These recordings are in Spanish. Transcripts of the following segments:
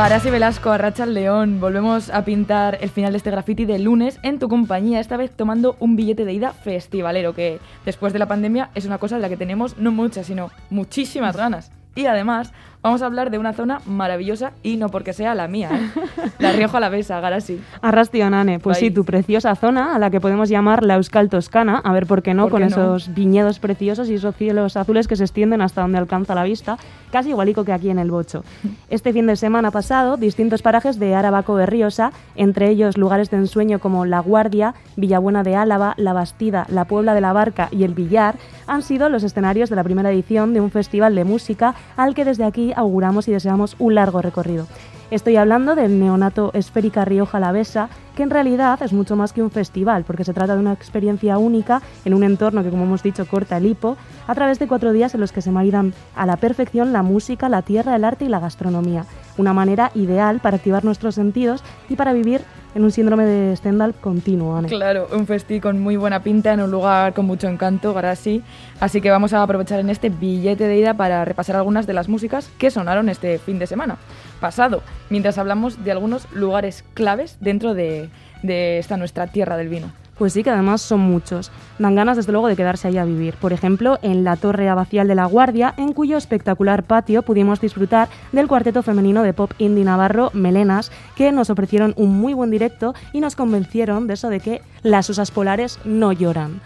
Garasi Velasco, Arracha León. Volvemos a pintar el final de este graffiti de lunes en tu compañía, esta vez tomando un billete de ida festivalero, que después de la pandemia es una cosa de la que tenemos no muchas, sino muchísimas ganas. Y además vamos a hablar de una zona maravillosa y no porque sea la mía, ¿eh? la Rioja Alavesa, Garasi. Arrastionane, pues sí, tu preciosa zona a la que podemos llamar la Euskal Toscana, a ver por qué no, con esos viñedos preciosos y esos cielos azules que se extienden hasta donde alcanza la vista, casi igualico que aquí en el Bocho. Este fin de semana pasado, distintos parajes de Arabaco Berriosa, entre ellos lugares de ensueño como La Guardia, Villabuena de Álava, La Bastida, La Puebla de la Barca y El Villar, han sido los escenarios de la primera edición de un festival de música al que desde aquí auguramos y deseamos un largo recorrido. Estoy hablando del neonato Esférica Rioja Alavesa, que en realidad es mucho más que un festival, porque se trata de una experiencia única en un entorno que, como hemos dicho, corta el hipo, a través de cuatro días en los que se maridan a la perfección la música, la tierra, el arte y la gastronomía. Una manera ideal para activar nuestros sentidos y para vivir en un síndrome de Stendhal continuo. Claro, un festi con muy buena pinta en un lugar con mucho encanto, Garasi. Así que vamos a aprovechar en este billete de ida para repasar algunas de las músicas que sonaron este fin de semana pasado, mientras hablamos de algunos lugares claves dentro de, de esta nuestra tierra del vino. Pues sí, que además son muchos. Dan ganas, desde luego, de quedarse ahí a vivir. Por ejemplo, en la Torre Abacial de la Guardia, en cuyo espectacular patio pudimos disfrutar del cuarteto femenino de pop indie navarro Melenas, que nos ofrecieron un muy buen directo y nos convencieron de eso de que las osas polares no lloran.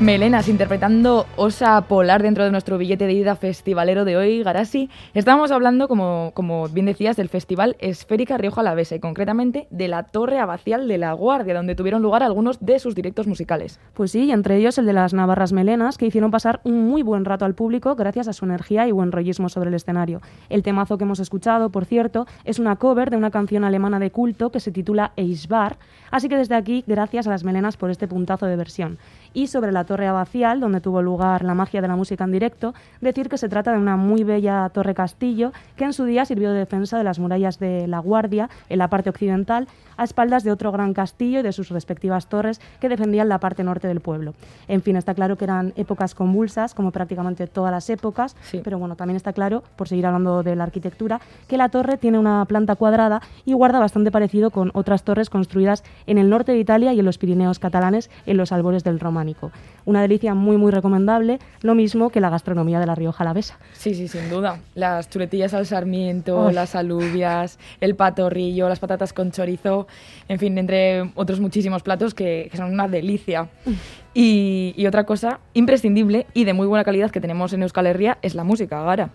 Melenas interpretando Osa Polar dentro de nuestro billete de ida festivalero de hoy, Garasi. Estábamos hablando, como, como bien decías, del Festival Esférica Rioja Alavesa y concretamente de la Torre Abacial de la Guardia, donde tuvieron lugar algunos de sus directos musicales. Pues sí, entre ellos el de las Navarras Melenas, que hicieron pasar un muy buen rato al público gracias a su energía y buen rollismo sobre el escenario. El temazo que hemos escuchado, por cierto, es una cover de una canción alemana de culto que se titula Eisbar, así que desde aquí, gracias a las Melenas por este puntazo de versión y sobre la Torre Abacial, donde tuvo lugar la magia de la música en directo, decir que se trata de una muy bella torre castillo que en su día sirvió de defensa de las murallas de la Guardia en la parte occidental, a espaldas de otro gran castillo y de sus respectivas torres que defendían la parte norte del pueblo. En fin, está claro que eran épocas convulsas, como prácticamente todas las épocas, pero bueno, también está claro, por seguir hablando de la arquitectura, que la torre tiene una planta cuadrada y guarda bastante parecido con otras torres construidas en el norte de Italia y en los Pirineos catalanes en los albores del Románico. Una delicia muy, muy recomendable, lo mismo que la gastronomía de la Rioja Alavesa. Sí, sí, sin duda. Las chuletillas al sarmiento, las alubias, el patorrillo, las patatas con chorizo, en fin, entre otros muchísimos platos que, son una delicia. Y, y, otra cosa imprescindible y de muy buena calidad que tenemos en Euskal Herria es la música, Gara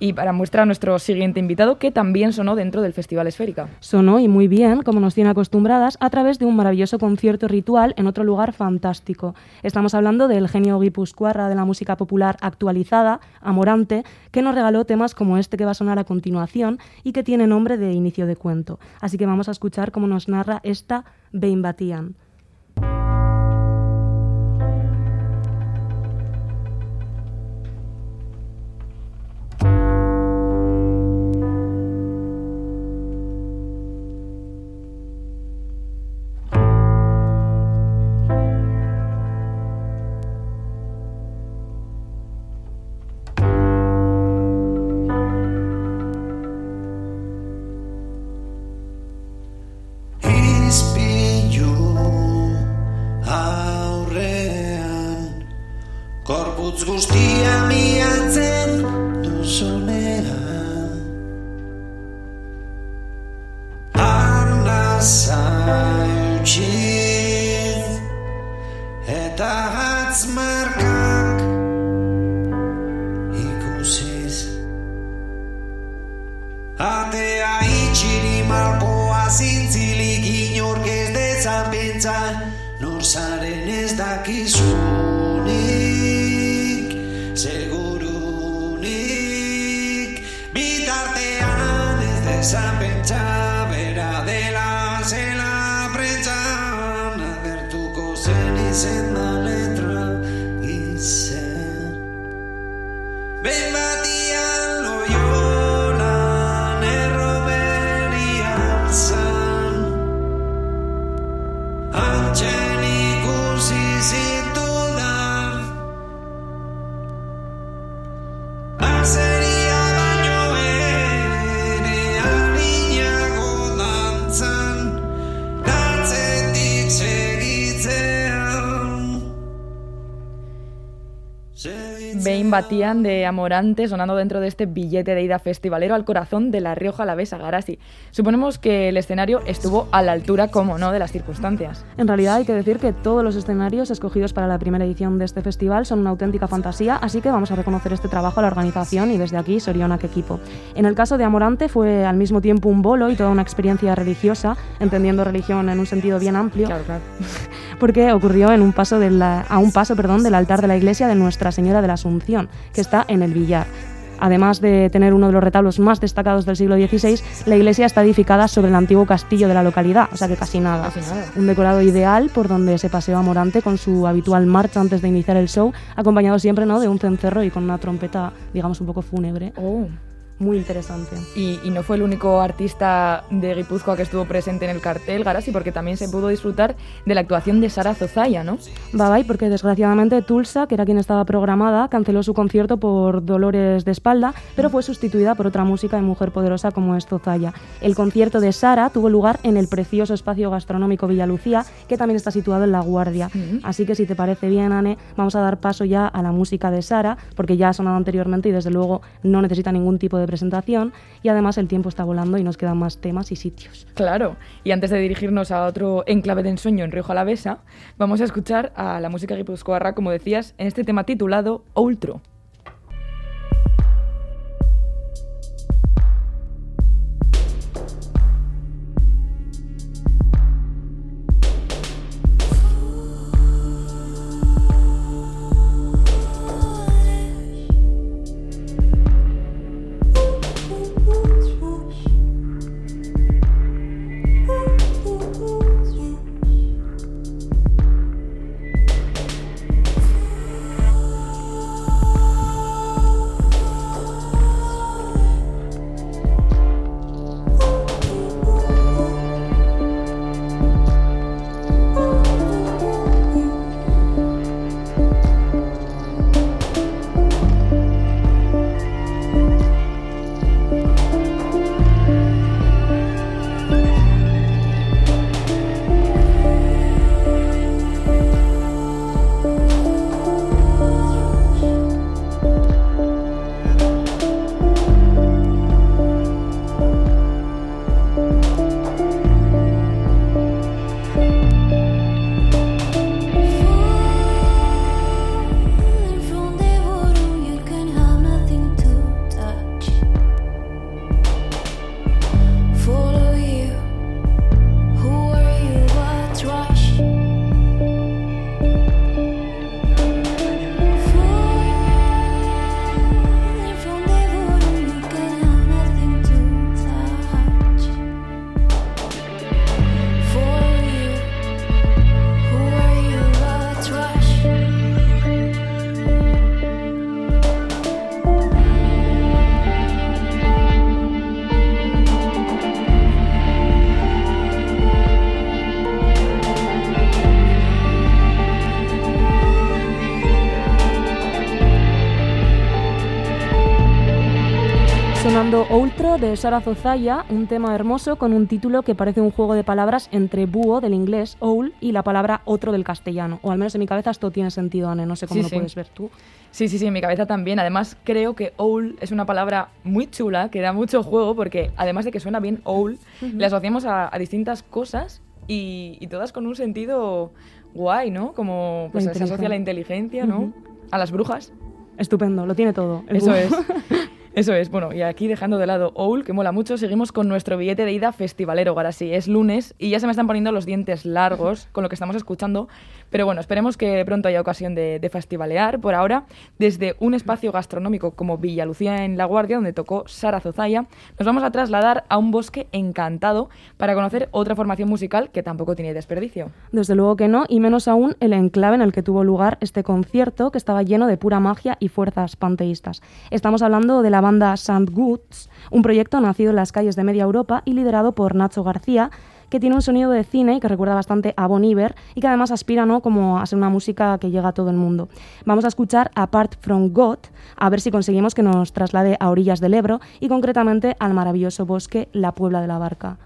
y para muestra nuestro siguiente invitado, que también sonó dentro del Festival Esférica. Sonó y muy bien, como nos tiene acostumbradas, a través de un maravilloso concierto ritual en otro lugar fantástico. Estamos hablando del genio guipuzcoarra de la música popular actualizada, Amorante, que nos regaló temas como este que va a sonar a continuación y que tiene nombre de inicio de cuento. Así que vamos a escuchar cómo nos narra esta Batian. graça. Batian de Amorante sonando dentro de este billete de ida festivalero al corazón de la Rioja Alavesa Garasi. Suponemos que el escenario estuvo a la altura, como no, de las circunstancias. En realidad hay que decir que todos los escenarios escogidos para la primera edición de este festival son una auténtica fantasía, así que vamos a reconocer este trabajo a la organización y desde aquí Sorionak equipo. En el caso de Amorante fue al mismo tiempo un bolo y toda una experiencia religiosa, entendiendo religión en un sentido bien amplio, Claro, claro. porque ocurrió en un paso de la- a un paso perdón, del altar de la iglesia de Nuestra Señora de la Asunción, que está en el Villar. Además de tener uno de los retablos más destacados del siglo XVI, la iglesia está edificada sobre el antiguo castillo de la localidad, o sea que casi nada. Casi nada. Un decorado ideal por donde se paseó Morante con su habitual marcha antes de iniciar el show, acompañado siempre ¿no? de un cencerro y con una trompeta, digamos, un poco fúnebre. Oh. Muy interesante. Y, y no fue el único artista de Guipúzcoa que estuvo presente en el cartel, Garasi, porque también se pudo disfrutar de la actuación de Sara Zozaya, ¿no? Bye bye, porque desgraciadamente Tulsa, que era quien estaba programada, canceló su concierto por dolores de espalda, pero fue sustituida por otra música de mujer poderosa como es Zozaya. El concierto de Sara tuvo lugar en el precioso espacio gastronómico Villalucía, que también está situado en La Guardia. Así que si te parece bien, Anne, vamos a dar paso ya a la música de Sara, porque ya ha sonado anteriormente y desde luego no necesita ningún tipo de presentación, y además el tiempo está volando y nos quedan más temas y sitios. Claro. Y antes de dirigirnos a otro enclave de ensueño en Rioja Alavesa, vamos a escuchar a la música guipuzcoarra, como decías, en este tema titulado Outro. De Sara Zozaya, un tema hermoso con un título que parece un juego de palabras entre búho del inglés, owl, y la palabra otro del castellano. O al menos en mi cabeza esto tiene sentido, Anne, no sé cómo Sí, lo sí. puedes ver tú. Sí, sí, sí, en mi cabeza también. Además, creo que owl es una palabra muy chula, que da mucho juego, porque además de que suena bien owl, le asociamos a, a distintas cosas y, y todas con un sentido guay, ¿no? Como pues, se asocia a la inteligencia, ¿no? A las brujas. Estupendo, lo tiene todo. Eso búho. es. Eso es. Bueno, y aquí dejando de lado Owl, que mola mucho, seguimos con nuestro billete de ida festivalero. Ahora sí, es lunes y ya se me están poniendo los dientes largos con lo que estamos escuchando. Pero bueno, esperemos que pronto haya ocasión de, festivalear. Por ahora, desde un espacio gastronómico como Villa Lucía en La Guardia, donde tocó Sara Zozaya, nos vamos a trasladar a un bosque encantado para conocer otra formación musical que tampoco tiene desperdicio. Desde luego que no, y menos aún el enclave en el que tuvo lugar este concierto, que estaba lleno de pura magia y fuerzas panteístas. Estamos hablando de la banda Sand Goods, un proyecto nacido en las calles de media Europa y liderado por Nacho García, que tiene un sonido de cine y que recuerda bastante a Bon Iver y que además aspira ¿no? como a ser una música que llega a todo el mundo. Vamos a escuchar Apart from God, a ver si conseguimos que nos traslade a orillas del Ebro y concretamente al maravilloso bosque La Puebla de la Barca.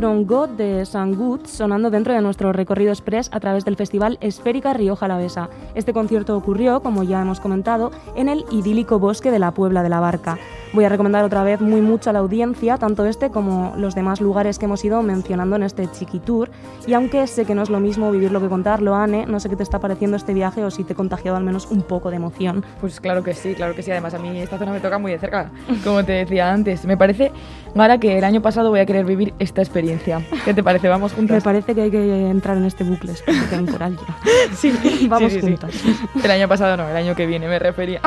God de San Good sonando dentro de nuestro recorrido express a través del festival Esférica Río Jalavesa. Este concierto ocurrió, como ya hemos comentado, en el idílico bosque de la Puebla de la Barca. Voy a recomendar otra vez muy mucho a la audiencia, tanto este como los demás lugares que hemos ido mencionando en este chiquitur. Y aunque sé que no es lo mismo vivirlo que contarlo, Anne, no sé qué te está pareciendo este viaje o si te he contagiado al menos un poco de emoción. Pues claro que sí, claro que sí. Además, a mí esta zona me toca muy de cerca, como te decía antes. Me parece, Mara, que el año pasado voy a querer vivir esta experiencia. ¿Qué te parece? Vamos Me juntas. parece que hay que entrar en este bucle temporal ya. Sí, Vamos sí, sí, sí. juntas. El año pasado no, el año que viene me refería.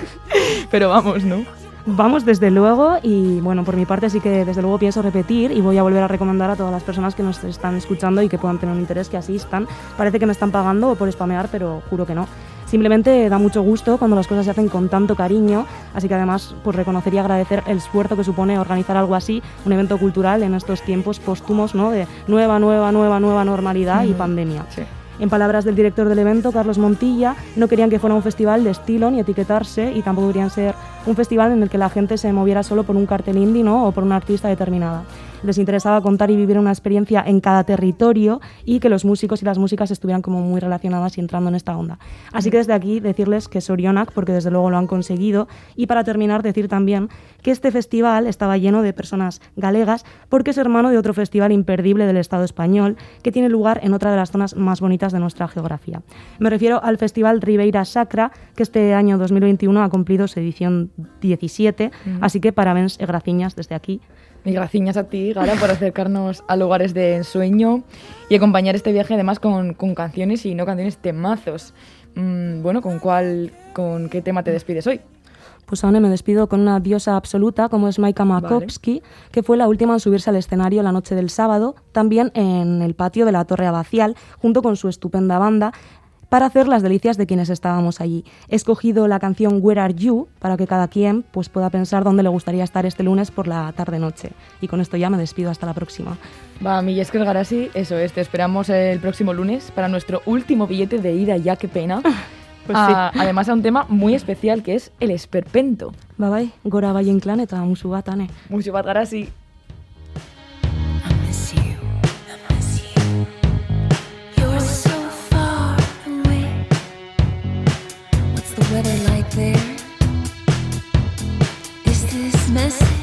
Pero vamos, ¿no? Vamos desde luego y bueno, por mi parte sí que desde luego pienso repetir y voy a volver a recomendar a todas las personas que nos están escuchando y que puedan tener un interés que asistan. Parece que me están pagando por spamear, pero juro que no. Simplemente da mucho gusto cuando las cosas se hacen con tanto cariño, así que además pues reconocer y agradecer el esfuerzo que supone organizar algo así, un evento cultural en estos tiempos póstumos, ¿no? De nueva, nueva, nueva, nueva normalidad y pandemia. Sí. En palabras del director del evento, Carlos Montilla, no querían que fuera un festival de estilo ni etiquetarse y tampoco querían ser un festival en el que la gente se moviera solo por un cartel indie o por una artista determinada. Les interesaba contar y vivir una experiencia en cada territorio y que los músicos y las músicas estuvieran como muy relacionadas y entrando en esta onda. Así que desde aquí decirles que Sorionak, porque desde luego lo han conseguido, y para terminar decir también que este festival estaba lleno de personas galegas porque es hermano de otro festival imperdible del Estado español que tiene lugar en otra de las zonas más bonitas de nuestra geografía. Me refiero al Festival Ribeira Sacra, que este año 2021 ha cumplido su edición 17, así que parabéns y graciñas desde aquí. Y gracias a ti, Gara, por acercarnos a lugares de ensueño y acompañar este viaje además con, con canciones y no canciones temazos. Mm, bueno, ¿con cuál, con qué tema te despides hoy? Pues ahora me despido con una diosa absoluta como es Maika Makowski, que fue la última en subirse al escenario la noche del sábado, también en el patio de la Torre Abacial, junto con su estupenda banda, para hacer las delicias de quienes estábamos allí. He escogido la canción Where Are You para que cada quien pues, pueda pensar dónde le gustaría estar este lunes por la tarde-noche. Y con esto ya me despido hasta la próxima. Va, mi Jesker Garasi, eso es, te esperamos el próximo lunes para nuestro último billete de ida, ya qué pena. Pues Ah, Además a un tema muy especial que es el esperpento. Bye bye, gora bai enklan eta musu bat, ane. Mucho bat Garasi. Weather like there? Is this message?